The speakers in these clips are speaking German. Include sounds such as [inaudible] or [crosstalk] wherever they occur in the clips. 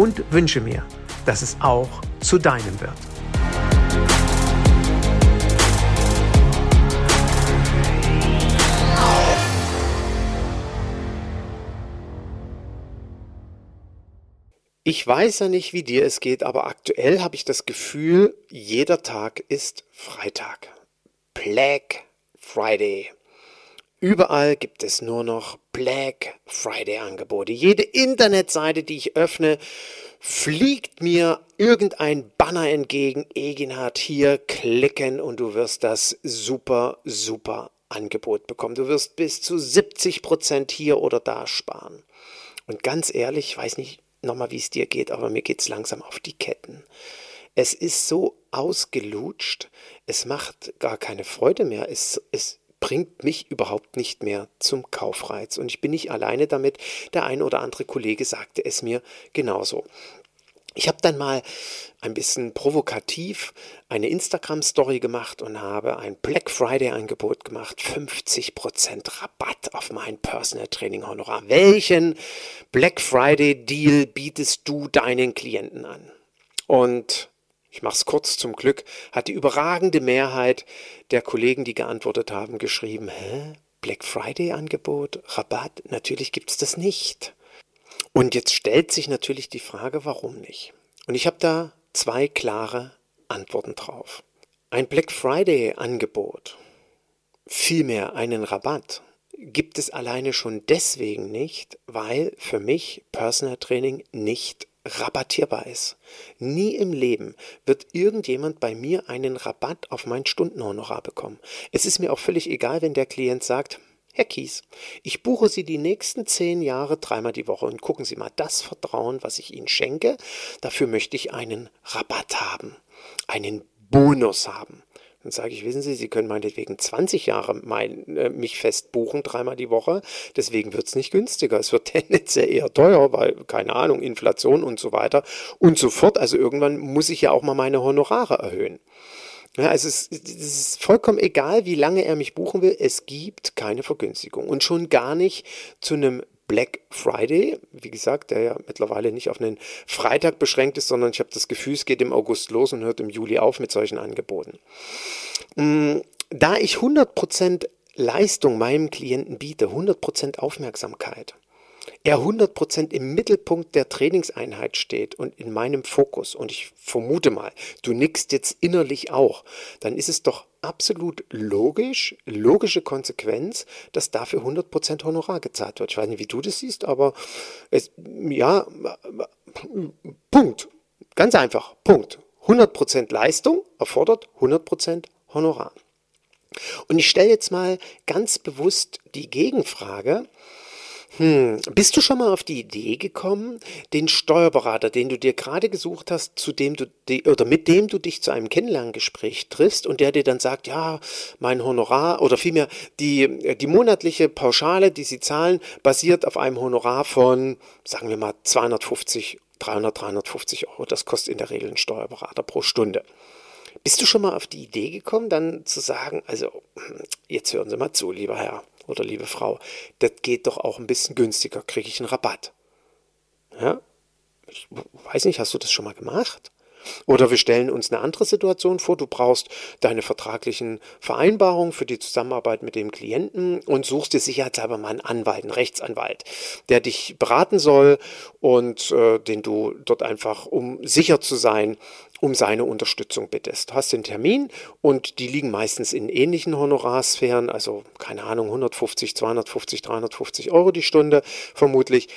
und wünsche mir, dass es auch zu deinem wird. Ich weiß ja nicht, wie dir es geht, aber aktuell habe ich das Gefühl, jeder Tag ist Freitag. Black Friday. Überall gibt es nur noch Black Friday Angebote. Jede Internetseite, die ich öffne, fliegt mir irgendein Banner entgegen. Eginhard hier klicken und du wirst das super, super Angebot bekommen. Du wirst bis zu 70 Prozent hier oder da sparen. Und ganz ehrlich, ich weiß nicht nochmal, wie es dir geht, aber mir geht es langsam auf die Ketten. Es ist so ausgelutscht, es macht gar keine Freude mehr. Es, es bringt mich überhaupt nicht mehr zum Kaufreiz. Und ich bin nicht alleine damit. Der ein oder andere Kollege sagte es mir genauso. Ich habe dann mal ein bisschen provokativ eine Instagram-Story gemacht und habe ein Black Friday-Angebot gemacht. 50% Rabatt auf mein Personal Training Honorar. Welchen Black Friday-Deal bietest du deinen Klienten an? Und ich mache es kurz zum Glück, hat die überragende Mehrheit der Kollegen, die geantwortet haben, geschrieben, hä? Black Friday Angebot, Rabatt? Natürlich gibt es das nicht. Und jetzt stellt sich natürlich die Frage, warum nicht? Und ich habe da zwei klare Antworten drauf. Ein Black Friday Angebot, vielmehr einen Rabatt, gibt es alleine schon deswegen nicht, weil für mich Personal Training nicht rabattierbar ist. Nie im Leben wird irgendjemand bei mir einen Rabatt auf mein Stundenhonorar bekommen. Es ist mir auch völlig egal, wenn der Klient sagt, Herr Kies, ich buche Sie die nächsten zehn Jahre dreimal die Woche und gucken Sie mal das Vertrauen, was ich Ihnen schenke. Dafür möchte ich einen Rabatt haben, einen Bonus haben. Dann sage ich, wissen Sie, Sie können meinetwegen 20 Jahre mein, äh, mich fest buchen, dreimal die Woche. Deswegen wird es nicht günstiger. Es wird [laughs] tendenziell eher teuer, weil, keine Ahnung, Inflation und so weiter und so fort. Also irgendwann muss ich ja auch mal meine Honorare erhöhen. Ja, also es, es, ist vollkommen egal, wie lange er mich buchen will. Es gibt keine Vergünstigung. Und schon gar nicht zu einem Black Friday, wie gesagt, der ja mittlerweile nicht auf einen Freitag beschränkt ist, sondern ich habe das Gefühl, es geht im August los und hört im Juli auf mit solchen Angeboten. Mm, da ich 100% Leistung meinem Klienten biete, 100% Aufmerksamkeit, er 100% im Mittelpunkt der Trainingseinheit steht und in meinem Fokus, und ich vermute mal, du nickst jetzt innerlich auch, dann ist es doch absolut logisch, logische Konsequenz, dass dafür 100% Honorar gezahlt wird. Ich weiß nicht, wie du das siehst, aber es, ja, Punkt. Ganz einfach, Punkt. 100% Leistung erfordert 100% Honorar. Und ich stelle jetzt mal ganz bewusst die Gegenfrage, hm, bist du schon mal auf die Idee gekommen, den Steuerberater, den du dir gerade gesucht hast, zu dem du oder mit dem du dich zu einem Kennenlerngespräch triffst und der dir dann sagt, ja, mein Honorar oder vielmehr die, die monatliche Pauschale, die sie zahlen, basiert auf einem Honorar von, sagen wir mal, 250, 300, 350 Euro. Das kostet in der Regel ein Steuerberater pro Stunde. Bist du schon mal auf die Idee gekommen, dann zu sagen, also jetzt hören Sie mal zu, lieber Herr oder liebe Frau, das geht doch auch ein bisschen günstiger, kriege ich einen Rabatt. Ja? Ich weiß nicht, hast du das schon mal gemacht? Oder wir stellen uns eine andere Situation vor. Du brauchst deine vertraglichen Vereinbarungen für die Zusammenarbeit mit dem Klienten und suchst dir sicherheitshalber mal einen Anwalt, einen Rechtsanwalt, der dich beraten soll und äh, den du dort einfach, um sicher zu sein, um seine Unterstützung bittest. Du hast den Termin und die liegen meistens in ähnlichen Honorarsphären, also keine Ahnung, 150, 250, 350 Euro die Stunde vermutlich.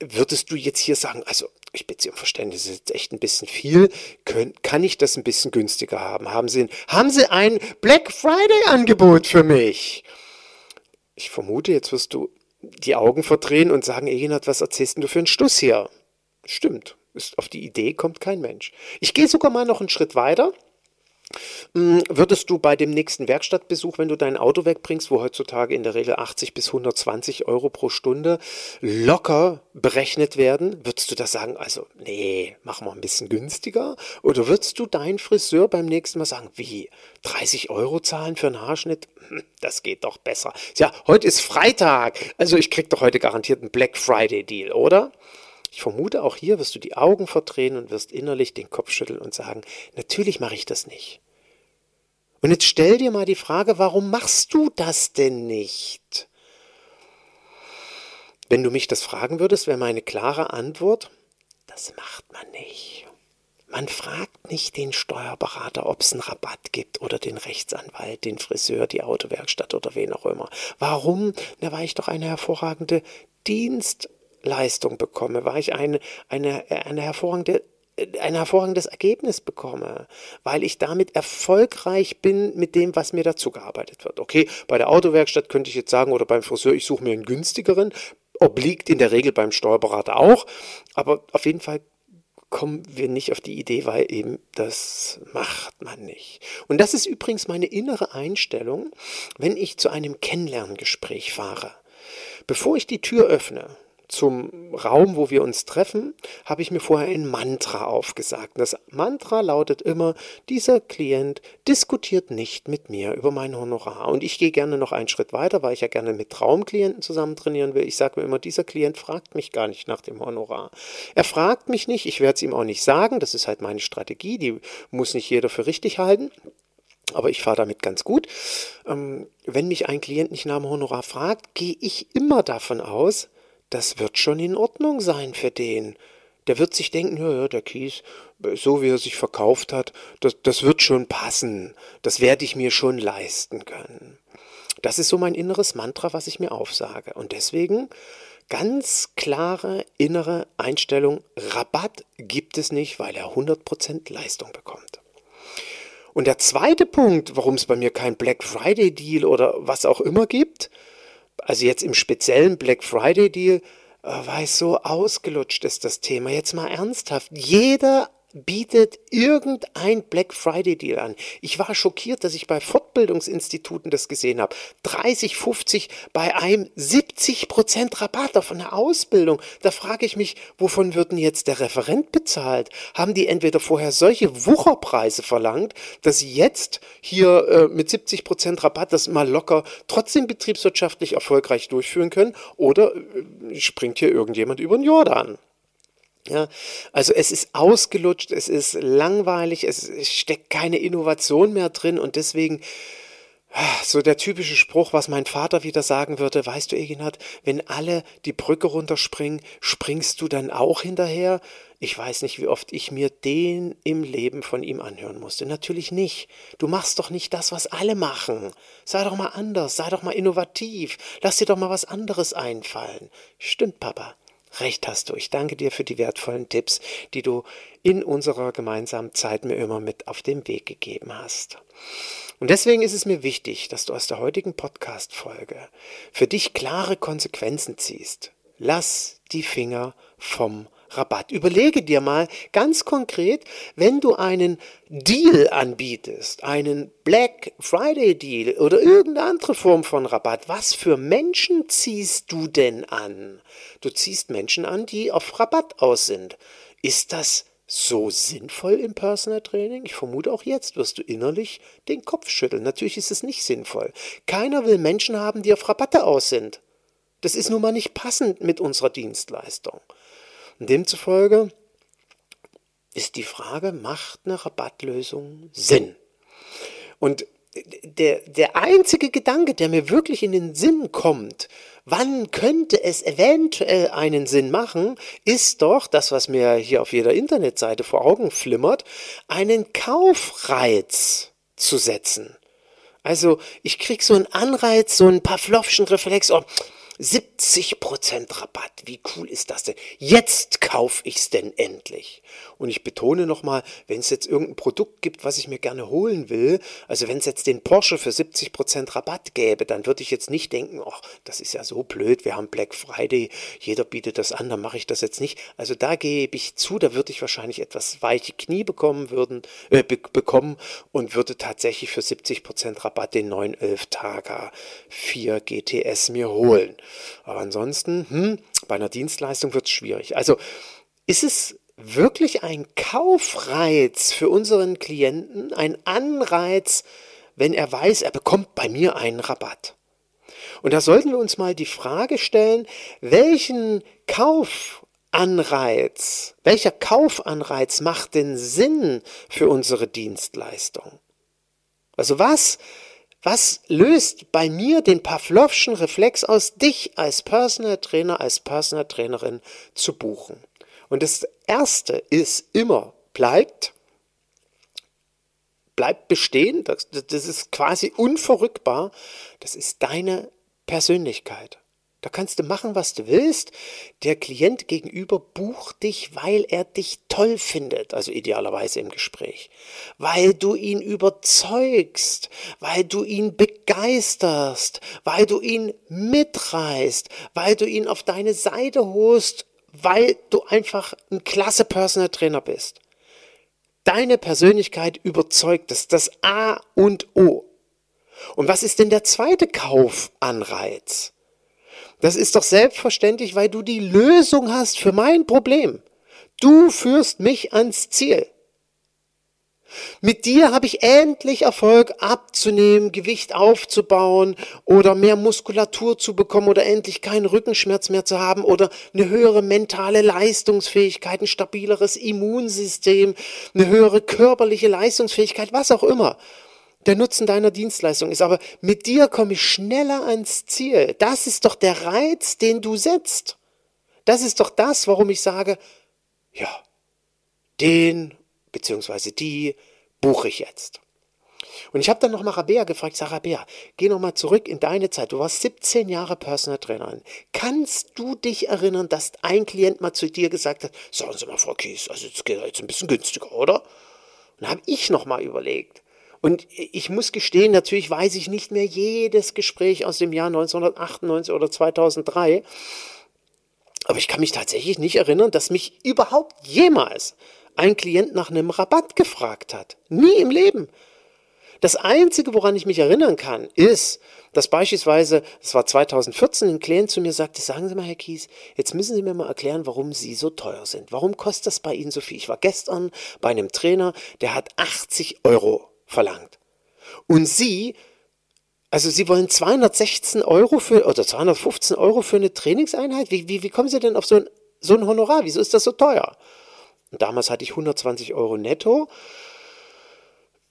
Würdest du jetzt hier sagen, also ich bitte Sie um Verständnis, das ist jetzt echt ein bisschen viel, Können, kann ich das ein bisschen günstiger haben? Haben Sie, haben Sie ein Black Friday-Angebot für mich? Ich vermute, jetzt wirst du die Augen verdrehen und sagen, Egenhard, was erzählst du für einen Stuss hier? Stimmt, ist, auf die Idee kommt kein Mensch. Ich gehe sogar mal noch einen Schritt weiter. Hm, würdest du bei dem nächsten Werkstattbesuch, wenn du dein Auto wegbringst, wo heutzutage in der Regel 80 bis 120 Euro pro Stunde locker berechnet werden, würdest du da sagen, also nee, machen wir ein bisschen günstiger? Oder würdest du dein Friseur beim nächsten Mal sagen, wie, 30 Euro zahlen für einen Haarschnitt? Hm, das geht doch besser. Ja, heute ist Freitag, also ich krieg doch heute garantiert einen Black Friday Deal, oder? Ich vermute, auch hier wirst du die Augen verdrehen und wirst innerlich den Kopf schütteln und sagen, natürlich mache ich das nicht. Und jetzt stell dir mal die Frage, warum machst du das denn nicht? Wenn du mich das fragen würdest, wäre meine klare Antwort, das macht man nicht. Man fragt nicht den Steuerberater, ob es einen Rabatt gibt oder den Rechtsanwalt, den Friseur, die Autowerkstatt oder wen auch immer. Warum? Da war ich doch eine hervorragende Dienst Leistung bekomme, weil ich eine, eine, eine hervorragende ein hervorragendes Ergebnis bekomme, weil ich damit erfolgreich bin mit dem, was mir dazu gearbeitet wird. Okay, bei der Autowerkstatt könnte ich jetzt sagen oder beim Friseur, ich suche mir einen günstigeren, obliegt in der Regel beim Steuerberater auch, aber auf jeden Fall kommen wir nicht auf die Idee, weil eben das macht man nicht. Und das ist übrigens meine innere Einstellung, wenn ich zu einem Kennenlerngespräch fahre. Bevor ich die Tür öffne, zum Raum, wo wir uns treffen, habe ich mir vorher ein Mantra aufgesagt. Das Mantra lautet immer, dieser Klient diskutiert nicht mit mir über mein Honorar. Und ich gehe gerne noch einen Schritt weiter, weil ich ja gerne mit Traumklienten zusammen trainieren will. Ich sage mir immer, dieser Klient fragt mich gar nicht nach dem Honorar. Er fragt mich nicht, ich werde es ihm auch nicht sagen, das ist halt meine Strategie, die muss nicht jeder für richtig halten. Aber ich fahre damit ganz gut. Ähm, wenn mich ein Klient nicht nach dem Honorar fragt, gehe ich immer davon aus, das wird schon in Ordnung sein für den. Der wird sich denken, ja, ja, der Kies, so wie er sich verkauft hat, das, das wird schon passen. Das werde ich mir schon leisten können. Das ist so mein inneres Mantra, was ich mir aufsage. Und deswegen ganz klare innere Einstellung, Rabatt gibt es nicht, weil er 100% Leistung bekommt. Und der zweite Punkt, warum es bei mir kein Black Friday Deal oder was auch immer gibt, also jetzt im speziellen Black Friday Deal, äh, weil es so ausgelutscht ist, das Thema. Jetzt mal ernsthaft. Jeder bietet irgendein Black Friday Deal an. Ich war schockiert, dass ich bei Fortbildungsinstituten das gesehen habe. 30, 50, bei einem 70 Prozent Rabatt auf eine Ausbildung. Da frage ich mich, wovon wird denn jetzt der Referent bezahlt? Haben die entweder vorher solche Wucherpreise verlangt, dass sie jetzt hier äh, mit 70 Prozent Rabatt das mal locker trotzdem betriebswirtschaftlich erfolgreich durchführen können? Oder äh, springt hier irgendjemand über den Jordan? Ja, also es ist ausgelutscht, es ist langweilig, es steckt keine Innovation mehr drin und deswegen so der typische Spruch, was mein Vater wieder sagen würde, weißt du, Eginhard, wenn alle die Brücke runterspringen, springst du dann auch hinterher? Ich weiß nicht, wie oft ich mir den im Leben von ihm anhören musste. Natürlich nicht. Du machst doch nicht das, was alle machen. Sei doch mal anders, sei doch mal innovativ. Lass dir doch mal was anderes einfallen. Stimmt, Papa. Recht hast du. Ich danke dir für die wertvollen Tipps, die du in unserer gemeinsamen Zeit mir immer mit auf den Weg gegeben hast. Und deswegen ist es mir wichtig, dass du aus der heutigen Podcast-Folge für dich klare Konsequenzen ziehst. Lass die Finger vom Rabatt. Überlege dir mal ganz konkret, wenn du einen Deal anbietest, einen Black Friday Deal oder irgendeine andere Form von Rabatt, was für Menschen ziehst du denn an? Du ziehst Menschen an, die auf Rabatt aus sind. Ist das so sinnvoll im Personal Training? Ich vermute auch jetzt wirst du innerlich den Kopf schütteln. Natürlich ist es nicht sinnvoll. Keiner will Menschen haben, die auf Rabatte aus sind. Das ist nun mal nicht passend mit unserer Dienstleistung. Und demzufolge ist die Frage, macht eine Rabattlösung Sinn? Und der, der einzige Gedanke, der mir wirklich in den Sinn kommt, wann könnte es eventuell einen Sinn machen, ist doch das, was mir hier auf jeder Internetseite vor Augen flimmert, einen Kaufreiz zu setzen. Also ich krieg so einen Anreiz, so einen Pavlovschen Reflex, oh, 70% Rabatt. Wie cool ist das denn? Jetzt kaufe ich es denn endlich. Und ich betone nochmal, wenn es jetzt irgendein Produkt gibt, was ich mir gerne holen will, also wenn es jetzt den Porsche für 70% Rabatt gäbe, dann würde ich jetzt nicht denken, ach, das ist ja so blöd, wir haben Black Friday, jeder bietet das an, dann mache ich das jetzt nicht. Also da gebe ich zu, da würde ich wahrscheinlich etwas weiche Knie bekommen, würden, äh, be bekommen und würde tatsächlich für 70% Rabatt den 911 Targa 4 GTS mir holen. Aber ansonsten, hm, bei einer Dienstleistung wird es schwierig. Also ist es wirklich ein Kaufreiz für unseren Klienten, ein Anreiz, wenn er weiß, er bekommt bei mir einen Rabatt. Und da sollten wir uns mal die Frage stellen, welchen Kaufanreiz, welcher Kaufanreiz macht denn Sinn für unsere Dienstleistung? Also was was löst bei mir den Pavlovschen Reflex aus, dich als Personal Trainer, als Personal Trainerin zu buchen? Und das erste ist immer, bleibt, bleibt bestehen, das, das ist quasi unverrückbar, das ist deine Persönlichkeit. Da kannst du machen, was du willst. Der Klient gegenüber bucht dich, weil er dich toll findet, also idealerweise im Gespräch, weil du ihn überzeugst, weil du ihn begeisterst, weil du ihn mitreißt, weil du ihn auf deine Seite holst, weil du einfach ein klasse Personal Trainer bist. Deine Persönlichkeit überzeugt, ist das A und O. Und was ist denn der zweite Kaufanreiz? Das ist doch selbstverständlich, weil du die Lösung hast für mein Problem. Du führst mich ans Ziel. Mit dir habe ich endlich Erfolg abzunehmen, Gewicht aufzubauen oder mehr Muskulatur zu bekommen oder endlich keinen Rückenschmerz mehr zu haben oder eine höhere mentale Leistungsfähigkeit, ein stabileres Immunsystem, eine höhere körperliche Leistungsfähigkeit, was auch immer der Nutzen deiner Dienstleistung ist. Aber mit dir komme ich schneller ans Ziel. Das ist doch der Reiz, den du setzt. Das ist doch das, warum ich sage, ja, den bzw. die buche ich jetzt. Und ich habe dann noch mal Rabea gefragt, sag Rabea, geh noch mal zurück in deine Zeit. Du warst 17 Jahre Personal Trainerin. Kannst du dich erinnern, dass ein Klient mal zu dir gesagt hat, sagen Sie mal, Frau Kies, also jetzt geht jetzt ein bisschen günstiger, oder? Und dann habe ich noch mal überlegt, und ich muss gestehen, natürlich weiß ich nicht mehr jedes Gespräch aus dem Jahr 1998 oder 2003. Aber ich kann mich tatsächlich nicht erinnern, dass mich überhaupt jemals ein Klient nach einem Rabatt gefragt hat. Nie im Leben. Das Einzige, woran ich mich erinnern kann, ist, dass beispielsweise, das war 2014, ein Klient zu mir sagte, sagen Sie mal, Herr Kies, jetzt müssen Sie mir mal erklären, warum Sie so teuer sind. Warum kostet das bei Ihnen so viel? Ich war gestern bei einem Trainer, der hat 80 Euro verlangt. Und Sie, also Sie wollen 216 Euro für, oder 215 Euro für eine Trainingseinheit? Wie, wie, wie kommen Sie denn auf so ein, so ein Honorar? Wieso ist das so teuer? Und damals hatte ich 120 Euro netto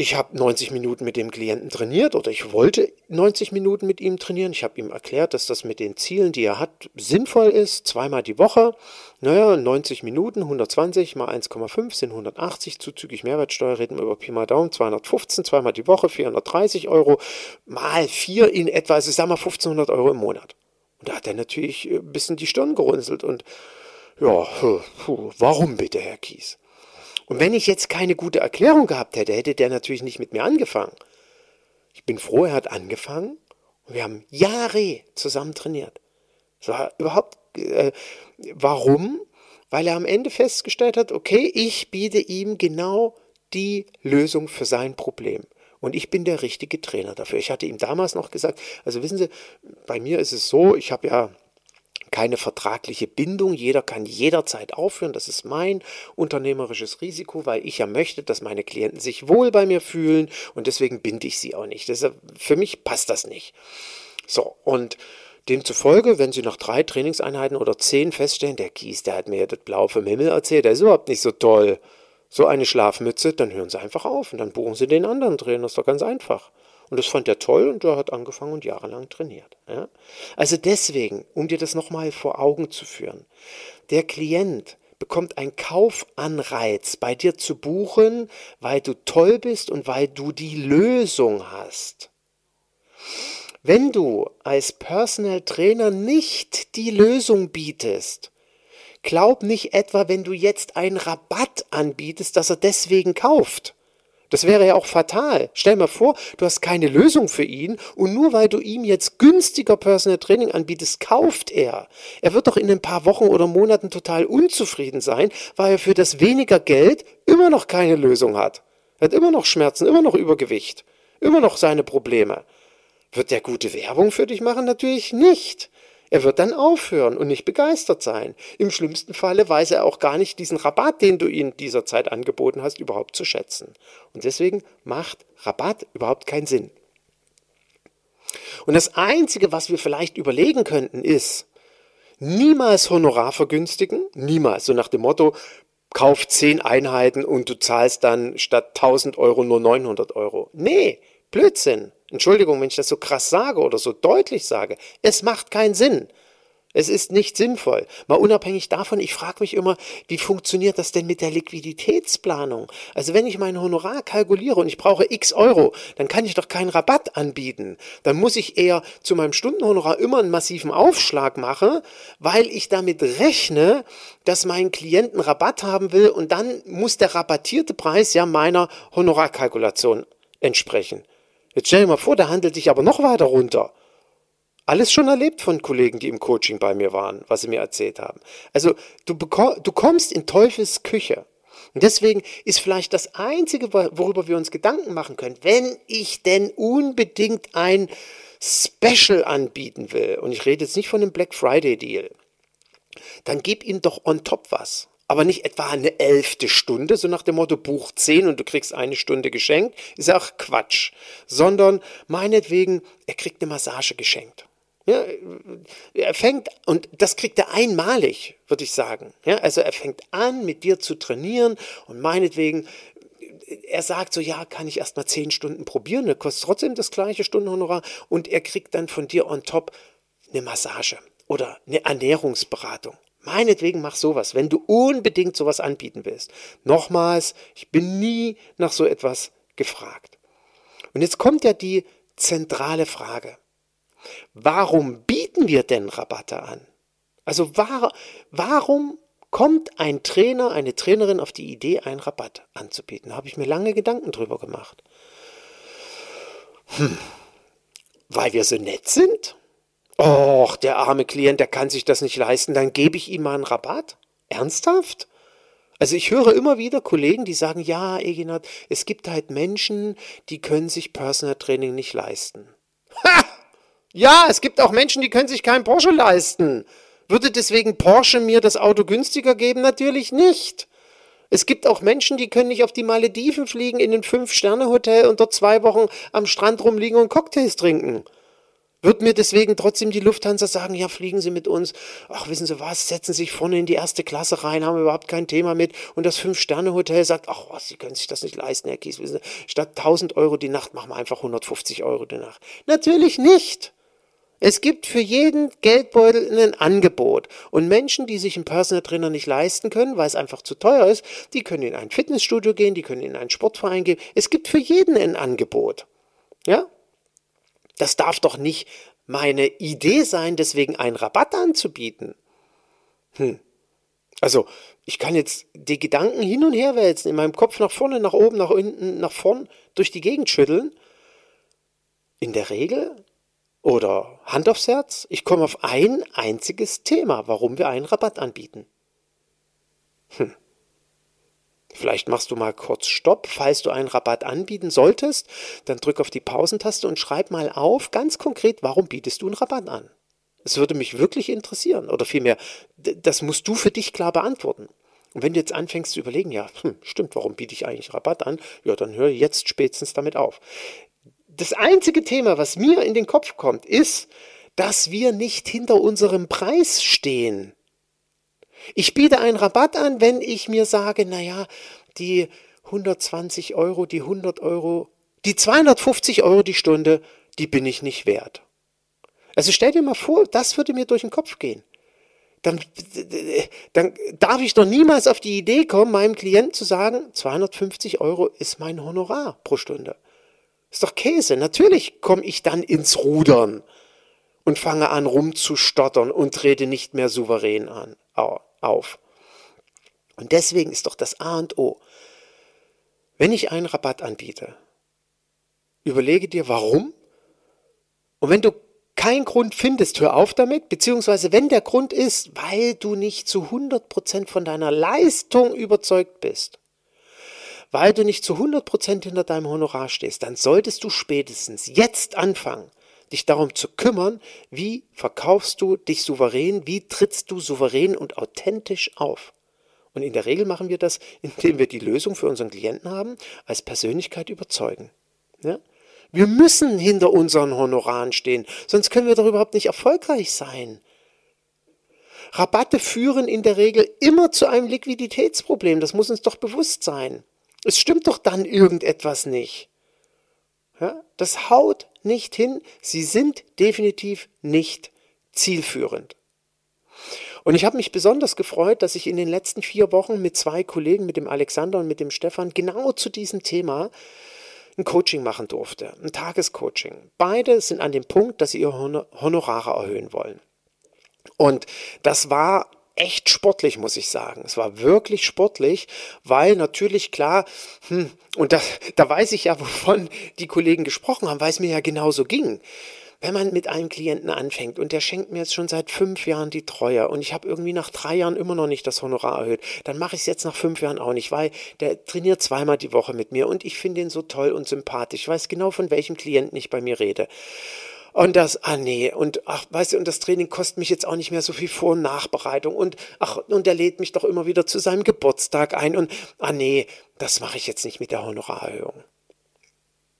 ich habe 90 Minuten mit dem Klienten trainiert oder ich wollte 90 Minuten mit ihm trainieren. Ich habe ihm erklärt, dass das mit den Zielen, die er hat, sinnvoll ist. Zweimal die Woche. Naja, 90 Minuten, 120 mal 1,5 sind 180. Zuzüglich Mehrwertsteuer reden wir über Pi mal Daumen. 215, zweimal die Woche, 430 Euro. Mal vier in etwa, also sagen wir 1500 Euro im Monat. Und da hat er natürlich ein bisschen die Stirn gerunzelt und ja, warum bitte, Herr Kies? Und wenn ich jetzt keine gute Erklärung gehabt hätte, hätte der natürlich nicht mit mir angefangen. Ich bin froh, er hat angefangen und wir haben Jahre zusammen trainiert. Es war überhaupt, äh, warum? Weil er am Ende festgestellt hat, okay, ich biete ihm genau die Lösung für sein Problem. Und ich bin der richtige Trainer dafür. Ich hatte ihm damals noch gesagt, also wissen Sie, bei mir ist es so, ich habe ja keine vertragliche Bindung. Jeder kann jederzeit aufhören. Das ist mein unternehmerisches Risiko, weil ich ja möchte, dass meine Klienten sich wohl bei mir fühlen und deswegen binde ich sie auch nicht. Deshalb, für mich passt das nicht. So, und demzufolge, wenn Sie nach drei Trainingseinheiten oder zehn feststellen, der Kies, der hat mir ja das Blau vom Himmel erzählt, der ist überhaupt nicht so toll. so eine Schlafmütze, dann hören Sie einfach auf und dann buchen Sie den anderen Trainer. Das ist doch ganz einfach. Und das fand er toll und er hat angefangen und jahrelang trainiert. Ja? Also deswegen, um dir das nochmal vor Augen zu führen, der Klient bekommt einen Kaufanreiz, bei dir zu buchen, weil du toll bist und weil du die Lösung hast. Wenn du als Personal Trainer nicht die Lösung bietest, glaub nicht etwa, wenn du jetzt einen Rabatt anbietest, dass er deswegen kauft. Das wäre ja auch fatal. Stell mal vor, du hast keine Lösung für ihn und nur weil du ihm jetzt günstiger Personal Training anbietest, kauft er. Er wird doch in ein paar Wochen oder Monaten total unzufrieden sein, weil er für das weniger Geld immer noch keine Lösung hat. Er hat immer noch Schmerzen, immer noch Übergewicht, immer noch seine Probleme. Wird der gute Werbung für dich machen? Natürlich nicht. Er wird dann aufhören und nicht begeistert sein. Im schlimmsten Falle weiß er auch gar nicht diesen Rabatt, den du ihm dieser Zeit angeboten hast, überhaupt zu schätzen. Und deswegen macht Rabatt überhaupt keinen Sinn. Und das Einzige, was wir vielleicht überlegen könnten, ist, niemals Honorar vergünstigen, niemals, so nach dem Motto, kauf zehn Einheiten und du zahlst dann statt 1000 Euro nur 900 Euro. Nee, Blödsinn. Entschuldigung, wenn ich das so krass sage oder so deutlich sage. Es macht keinen Sinn. Es ist nicht sinnvoll. Mal unabhängig davon, ich frage mich immer, wie funktioniert das denn mit der Liquiditätsplanung? Also wenn ich mein Honorar kalkuliere und ich brauche x Euro, dann kann ich doch keinen Rabatt anbieten. Dann muss ich eher zu meinem Stundenhonorar immer einen massiven Aufschlag machen, weil ich damit rechne, dass mein Klient einen Rabatt haben will und dann muss der rabattierte Preis ja meiner Honorarkalkulation entsprechen. Jetzt stell dir mal vor, der handelt sich aber noch weiter runter. Alles schon erlebt von Kollegen, die im Coaching bei mir waren, was sie mir erzählt haben. Also du, du kommst in Teufels Küche. Und deswegen ist vielleicht das Einzige, worüber wir uns Gedanken machen können, wenn ich denn unbedingt ein Special anbieten will, und ich rede jetzt nicht von einem Black Friday Deal, dann gib ihm doch on top was aber nicht etwa eine elfte Stunde, so nach dem Motto Buch 10 und du kriegst eine Stunde geschenkt, ist ja auch Quatsch, sondern meinetwegen, er kriegt eine Massage geschenkt. Ja, er fängt, und das kriegt er einmalig, würde ich sagen. Ja, also er fängt an, mit dir zu trainieren und meinetwegen, er sagt so, ja, kann ich erst mal zehn Stunden probieren, der kostet trotzdem das gleiche Stundenhonorar und er kriegt dann von dir on top eine Massage oder eine Ernährungsberatung Meinetwegen mach sowas, wenn du unbedingt sowas anbieten willst. Nochmals, ich bin nie nach so etwas gefragt. Und jetzt kommt ja die zentrale Frage. Warum bieten wir denn Rabatte an? Also war, warum kommt ein Trainer, eine Trainerin auf die Idee, einen Rabatt anzubieten? Da habe ich mir lange Gedanken drüber gemacht. Hm. Weil wir so nett sind? Och, der arme Klient, der kann sich das nicht leisten, dann gebe ich ihm mal einen Rabatt? Ernsthaft? Also ich höre immer wieder Kollegen, die sagen, ja, Eginat, es gibt halt Menschen, die können sich Personal Training nicht leisten. Ha! Ja, es gibt auch Menschen, die können sich kein Porsche leisten. Würde deswegen Porsche mir das Auto günstiger geben? Natürlich nicht. Es gibt auch Menschen, die können nicht auf die Malediven fliegen in ein Fünf-Sterne-Hotel und dort zwei Wochen am Strand rumliegen und Cocktails trinken. Wird mir deswegen trotzdem die Lufthansa sagen, ja, fliegen Sie mit uns. Ach, wissen Sie was, setzen Sie sich vorne in die erste Klasse rein, haben überhaupt kein Thema mit. Und das Fünf-Sterne-Hotel sagt, ach was, Sie können sich das nicht leisten, Herr Kies. Wissen Sie, statt 1000 Euro die Nacht machen wir einfach 150 Euro die Nacht. Natürlich nicht. Es gibt für jeden Geldbeutel ein Angebot. Und Menschen, die sich einen Personal Trainer nicht leisten können, weil es einfach zu teuer ist, die können in ein Fitnessstudio gehen, die können in einen Sportverein gehen. Es gibt für jeden ein Angebot. Ja? Das darf doch nicht meine Idee sein, deswegen einen Rabatt anzubieten. Hm. Also, ich kann jetzt die Gedanken hin und her wälzen, in meinem Kopf nach vorne, nach oben, nach unten, nach vorn durch die Gegend schütteln. In der Regel oder Hand aufs Herz, ich komme auf ein einziges Thema, warum wir einen Rabatt anbieten. Hm. Vielleicht machst du mal kurz Stopp, falls du einen Rabatt anbieten solltest, dann drück auf die Pausentaste und schreib mal auf, ganz konkret, warum bietest du einen Rabatt an? Es würde mich wirklich interessieren oder vielmehr, das musst du für dich klar beantworten. Und wenn du jetzt anfängst zu überlegen, ja, hm, stimmt, warum biete ich eigentlich Rabatt an? Ja, dann hör jetzt spätestens damit auf. Das einzige Thema, was mir in den Kopf kommt, ist, dass wir nicht hinter unserem Preis stehen. Ich biete einen Rabatt an, wenn ich mir sage, naja, die 120 Euro, die 100 Euro, die 250 Euro die Stunde, die bin ich nicht wert. Also stell dir mal vor, das würde mir durch den Kopf gehen. Dann, dann darf ich doch niemals auf die Idee kommen, meinem Klienten zu sagen, 250 Euro ist mein Honorar pro Stunde. Ist doch Käse. Natürlich komme ich dann ins Rudern und fange an rumzustottern und trete nicht mehr souverän an, auf. Und deswegen ist doch das A und O. Wenn ich einen Rabatt anbiete, überlege dir warum. Und wenn du keinen Grund findest, hör auf damit, beziehungsweise wenn der Grund ist, weil du nicht zu 100% von deiner Leistung überzeugt bist, weil du nicht zu 100% hinter deinem Honorar stehst, dann solltest du spätestens jetzt anfangen, dich darum zu kümmern, wie verkaufst du dich souverän, wie trittst du souverän und authentisch auf. Und in der Regel machen wir das, [laughs] indem wir die Lösung für unseren Klienten haben, als Persönlichkeit überzeugen. Ja? Wir müssen hinter unseren Honoraren stehen, sonst können wir doch überhaupt nicht erfolgreich sein. Rabatte führen in der Regel immer zu einem Liquiditätsproblem, das muss uns doch bewusst sein. Es stimmt doch dann irgendetwas nicht. Ja, das haut nicht hin, sie sind definitiv nicht zielführend. Und ich habe mich besonders gefreut, dass ich in den letzten vier Wochen mit zwei Kollegen, mit dem Alexander und mit dem Stefan, genau zu diesem Thema ein Coaching machen durfte, ein Tagescoaching. Beide sind an dem Punkt, dass sie ihre Honorare erhöhen wollen. Und das war echt sportlich, muss ich sagen. Es war wirklich sportlich, weil natürlich klar, hm, und da, da weiß ich ja, wovon die Kollegen gesprochen haben, weil es mir ja genauso ging wenn man mit einem Klienten anfängt und der schenkt mir jetzt schon seit fünf Jahren die Treue und ich habe irgendwie nach drei Jahren immer noch nicht das Honorar erhöht, dann mache ich es jetzt nach fünf Jahren auch nicht, weil der trainiert zweimal die Woche mit mir und ich finde ihn so toll und sympathisch. Ich weiß genau, von welchem Klienten ich bei mir rede. Und das, ah nee, und ach, weißt du, und das Training kostet mich jetzt auch nicht mehr so viel Vor- und Nachbereitung und ach, und er lädt mich doch immer wieder zu seinem Geburtstag ein und ah nee, das mache ich jetzt nicht mit der Honorarerhöhung.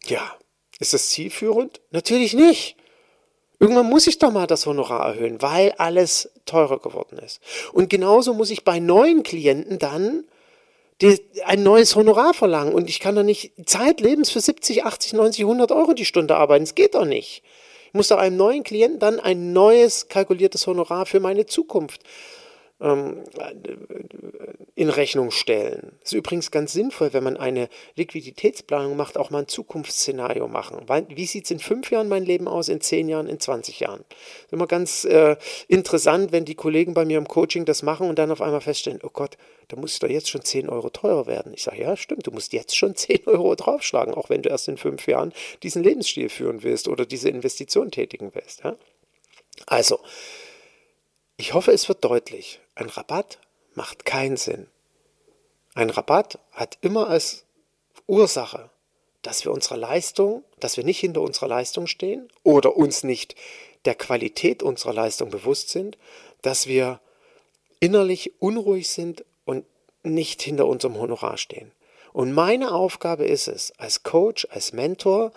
Ja, ist das zielführend? Natürlich nicht. Irgendwann muss ich doch mal das Honorar erhöhen, weil alles teurer geworden ist. Und genauso muss ich bei neuen Klienten dann ein neues Honorar verlangen. Und ich kann doch nicht zeitlebens für 70, 80, 90, 100 Euro die Stunde arbeiten. Das geht doch nicht. Ich muss doch einem neuen Klienten dann ein neues kalkuliertes Honorar für meine Zukunft ähm, in Rechnung stellen. Ist übrigens ganz sinnvoll, wenn man eine Liquiditätsplanung macht, auch mal ein Zukunftsszenario machen. Wie sieht es in fünf Jahren mein Leben aus, in zehn Jahren, in 20 Jahren? Das ist immer ganz äh, interessant, wenn die Kollegen bei mir im Coaching das machen und dann auf einmal feststellen, oh Gott, da muss ich doch jetzt schon 10 Euro teurer werden. Ich sage, ja, stimmt, du musst jetzt schon [laughs] 10 Euro draufschlagen, auch wenn du erst in fünf Jahren diesen Lebensstil führen willst oder diese Investition tätigen willst. Ja? Also, ich hoffe, es wird deutlich. Ein Rabatt macht keinen Sinn. Ein Rabatt hat immer als Ursache, dass wir unserer Leistung, dass wir nicht hinter unserer Leistung stehen oder uns nicht der Qualität unserer Leistung bewusst sind, dass wir innerlich unruhig sind und nicht hinter unserem Honorar stehen. Und meine Aufgabe ist es, als Coach, als Mentor,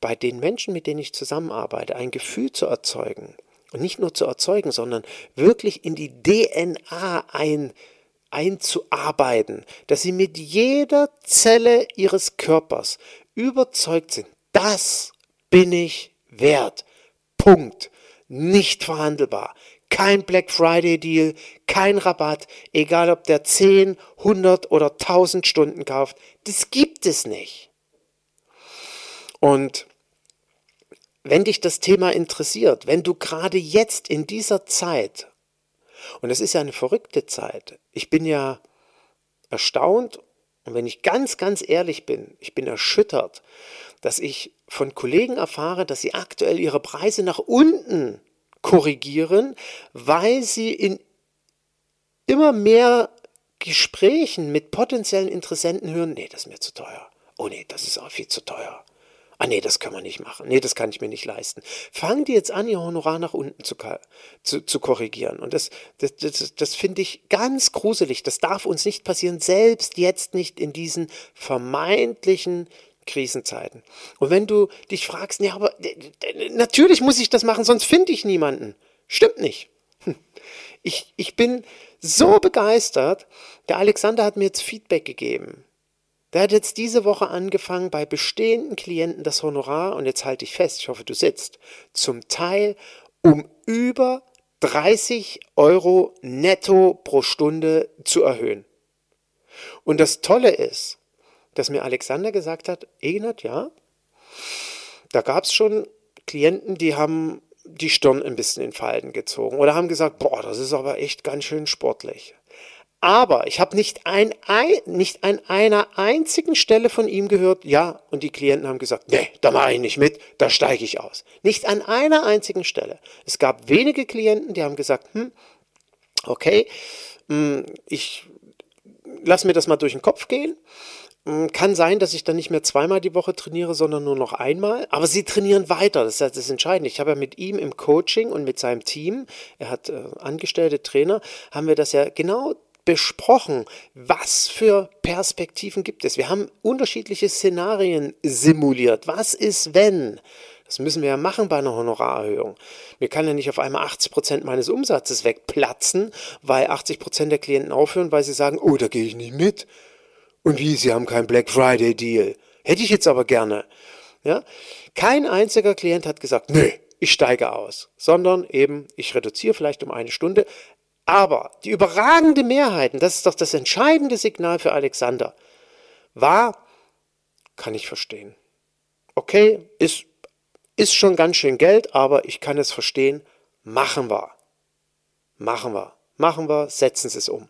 bei den Menschen, mit denen ich zusammenarbeite, ein Gefühl zu erzeugen, und nicht nur zu erzeugen, sondern wirklich in die DNA ein, einzuarbeiten, dass sie mit jeder Zelle ihres Körpers überzeugt sind, das bin ich wert. Punkt. Nicht verhandelbar. Kein Black Friday Deal, kein Rabatt, egal ob der 10, 100 oder 1000 Stunden kauft. Das gibt es nicht. Und wenn dich das Thema interessiert, wenn du gerade jetzt in dieser Zeit, und es ist ja eine verrückte Zeit, ich bin ja erstaunt und wenn ich ganz, ganz ehrlich bin, ich bin erschüttert, dass ich von Kollegen erfahre, dass sie aktuell ihre Preise nach unten korrigieren, weil sie in immer mehr Gesprächen mit potenziellen Interessenten hören, nee, das ist mir zu teuer. Oh nee, das ist auch viel zu teuer. Ah nee, das kann man nicht machen. Nee, das kann ich mir nicht leisten. Fangen die jetzt an, ihr Honorar nach unten zu, zu, zu korrigieren. Und das, das, das, das finde ich ganz gruselig. Das darf uns nicht passieren, selbst jetzt nicht in diesen vermeintlichen Krisenzeiten. Und wenn du dich fragst, ja, aber natürlich muss ich das machen, sonst finde ich niemanden. Stimmt nicht. Hm. Ich, ich bin so begeistert. Der Alexander hat mir jetzt Feedback gegeben Der hat jetzt diese Woche angefangen, bei bestehenden Klienten das Honorar, und jetzt halte ich fest, ich hoffe, du sitzt, zum Teil um über 30 Euro netto pro Stunde zu erhöhen. Und das Tolle ist, dass mir Alexander gesagt hat, Egenhard, ja, da gab es schon Klienten, die haben die Stirn ein bisschen in Falten gezogen oder haben gesagt, boah, das ist aber echt ganz schön sportlich. Aber ich habe nicht, ein, ein, nicht an einer einzigen Stelle von ihm gehört, ja, und die Klienten haben gesagt, nee, da mache ich nicht mit, da steige ich aus. Nicht an einer einzigen Stelle. Es gab wenige Klienten, die haben gesagt, hm, okay, hm, ich lasse mir das mal durch den Kopf gehen. Hm, kann sein, dass ich dann nicht mehr zweimal die Woche trainiere, sondern nur noch einmal. Aber sie trainieren weiter. Das ist das Entscheidende. Ich habe ja mit ihm im Coaching und mit seinem Team, er hat äh, angestellte Trainer, haben wir das ja genau besprochen, was für Perspektiven gibt es. Wir haben unterschiedliche Szenarien simuliert. Was ist, wenn? Das müssen wir ja machen bei einer Honorarerhöhung. Mir kann ja nicht auf einmal 80 Prozent meines Umsatzes wegplatzen, weil 80 Prozent der Klienten aufhören, weil sie sagen, oh, da gehe ich nicht mit. Und wie, Sie haben keinen Black Friday Deal. Hätte ich jetzt aber gerne. Ja? Kein einziger Klient hat gesagt, nö, ich steige aus, sondern eben, ich reduziere vielleicht um eine Stunde, aber die überragende Mehrheit, und das ist doch das entscheidende Signal für Alexander, war, kann ich verstehen. Okay, ist, ist schon ganz schön Geld, aber ich kann es verstehen. Machen wir. Machen wir. Machen wir, setzen Sie es um.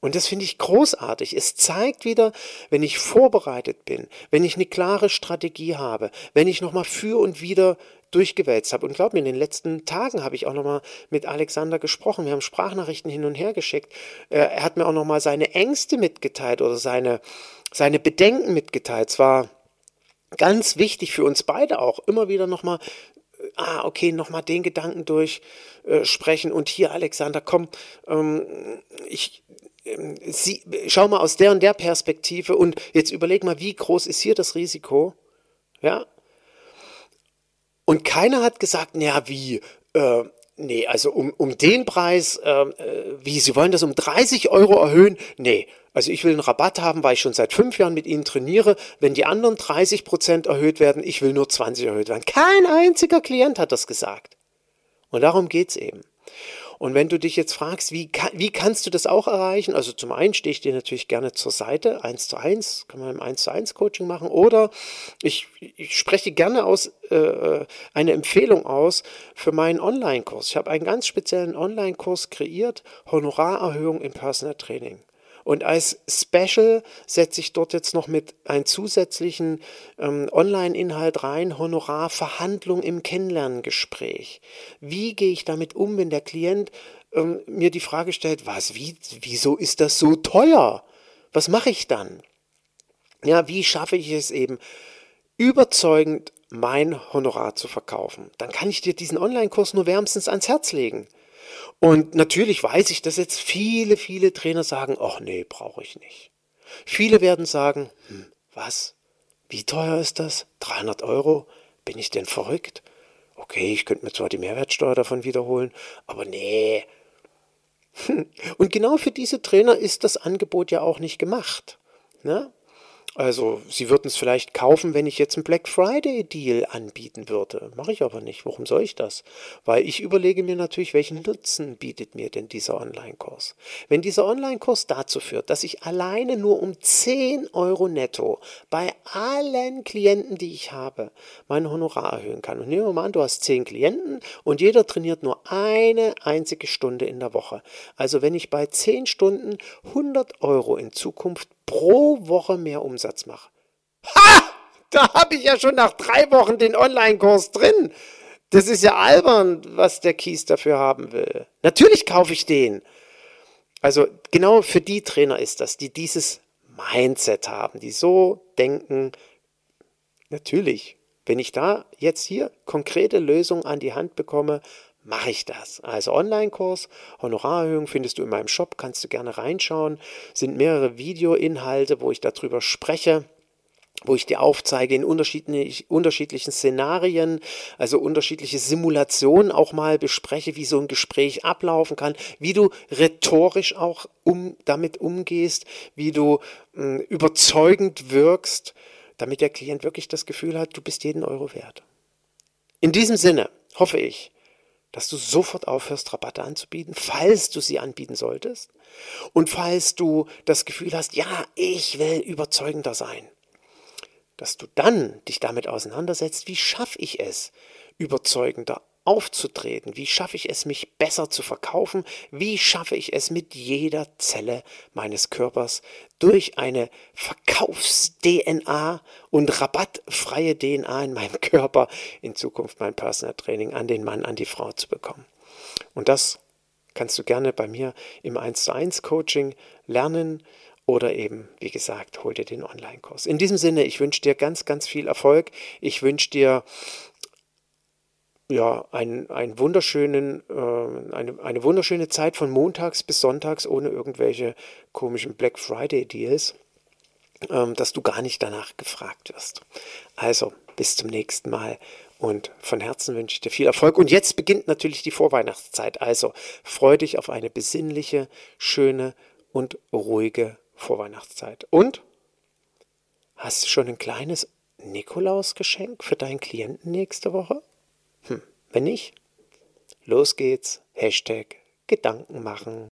Und das finde ich großartig. Es zeigt wieder, wenn ich vorbereitet bin, wenn ich eine klare Strategie habe, wenn ich nochmal für und wieder durchgewälzt habe. Und glaub mir, in den letzten Tagen habe ich auch nochmal mit Alexander gesprochen. Wir haben Sprachnachrichten hin und her geschickt. Äh, er hat mir auch nochmal seine Ängste mitgeteilt oder seine, seine Bedenken mitgeteilt. Es war ganz wichtig für uns beide auch, immer wieder nochmal äh, ah, okay, nochmal den Gedanken durchsprechen. Äh, und hier, Alexander, komm, ähm, ich, ähm, sie, schau mal aus der und der Perspektive und jetzt überleg mal, wie groß ist hier das Risiko? Ja, und keiner hat gesagt, naja, wie, äh, nee, also um, um den Preis, ähm, äh, wie, Sie wollen das um 30 Euro erhöhen? Nee, also ich will einen Rabatt haben, weil ich schon seit fünf Jahren mit Ihnen trainiere. Wenn die anderen 30 Prozent erhöht werden, ich will nur 20 erhöht werden. Kein einziger Klient hat das gesagt. Und darum geht's eben. Und wenn du dich jetzt fragst, wie, wie kannst du das auch erreichen? Also zum einen stehe ich dir natürlich gerne zur Seite, eins zu eins, kann man im eins zu eins Coaching machen. Oder ich, ich spreche gerne aus äh, eine Empfehlung aus für meinen Online-Kurs. Ich habe einen ganz speziellen Online-Kurs kreiert, Honorarerhöhung im Personal Training. Und als Special setze ich dort jetzt noch mit einem zusätzlichen ähm, Online-Inhalt rein, Honorarverhandlung im Kennenlerngespräch. Wie gehe ich damit um, wenn der Klient ähm, mir die Frage stellt, was, wie, wieso ist das so teuer? Was mache ich dann? Ja, wie schaffe ich es eben, überzeugend mein Honorar zu verkaufen? Dann kann ich dir diesen Online-Kurs nur wärmstens ans Herz legen. Und natürlich weiß ich, dass jetzt viele, viele Trainer sagen, ach nee, brauche ich nicht. Viele werden sagen, hm, was? Wie teuer ist das? 300 Euro? Bin ich denn verrückt? Okay, ich könnte mir zwar die Mehrwertsteuer davon wiederholen, aber nee. Und genau für diese Trainer ist das Angebot ja auch nicht gemacht. Ne? Also, sie würden es vielleicht kaufen, wenn ich jetzt einen Black Friday Deal anbieten würde. Mache ich aber nicht. Warum soll ich das? Weil ich überlege mir natürlich, welchen Nutzen bietet mir denn dieser Online-Kurs? Wenn dieser Online-Kurs dazu führt, dass ich alleine nur um 10 Euro netto bei allen Klienten, die ich habe, mein Honorar erhöhen kann. Und nehmen wir mal an, du hast 10 Klienten und jeder trainiert nur eine einzige Stunde in der Woche. Also wenn ich bei 10 Stunden 100 Euro in Zukunft pro Woche mehr Umsatz mache. Ha! Da habe ich ja schon nach drei Wochen den Online-Kurs drin. Das ist ja albern, was der Kies dafür haben will. Natürlich kaufe ich den. Also genau für die Trainer ist das, die dieses Mindset haben, die so denken, natürlich, wenn ich da jetzt hier konkrete Lösungen an die Hand bekomme, mache ich das. Also Online-Kurs, Honorarerhöhung findest du in meinem Shop, kannst du gerne reinschauen. Sind mehrere Videoinhalte, wo ich darüber spreche. wo ich dir aufzeige in unterschiedlich, unterschiedlichen Szenarien, also unterschiedliche Simulationen auch mal bespreche, wie so ein Gespräch ablaufen kann, wie du rhetorisch auch um, damit umgehst, wie du mh, überzeugend wirkst, damit der Klient wirklich das Gefühl hat, du bist jeden Euro wert. In diesem Sinne hoffe ich, dass du sofort aufhörst, Rabatte anzubieten, falls du sie anbieten solltest. Und falls du das Gefühl hast, ja, ich will überzeugender sein, dass du dann dich damit auseinandersetzt, wie schaffe ich es, überzeugender aufzutreten? Wie schaffe ich es, mich besser zu verkaufen? Wie schaffe ich es mit jeder Zelle meines Körpers durch eine Verkaufs-DNA und rabattfreie DNA in meinem Körper in Zukunft mein Personal Training an den Mann, an die Frau zu bekommen? Und das kannst du gerne bei mir im 1 zu 1 Coaching lernen oder eben, wie gesagt, hol dir den Online-Kurs. In diesem Sinne, ich wünsche dir ganz, ganz viel Erfolg. Ich wünsche dir ja, einen, einen wunderschönen, äh, eine, eine wunderschöne Zeit von montags bis sonntags ohne irgendwelche komischen Black Friday Deals, ähm, dass du gar nicht danach gefragt wirst. Also, bis zum nächsten Mal und von Herzen wünsche ich dir viel Erfolg. Und jetzt beginnt natürlich die Vorweihnachtszeit. Also, freu dich auf eine besinnliche, schöne und ruhige Vorweihnachtszeit. Und hast du schon ein kleines Nikolausgeschenk für deinen Klienten nächste Woche? Hm, wenn nicht, los geht's. Hashtag Gedanken machen.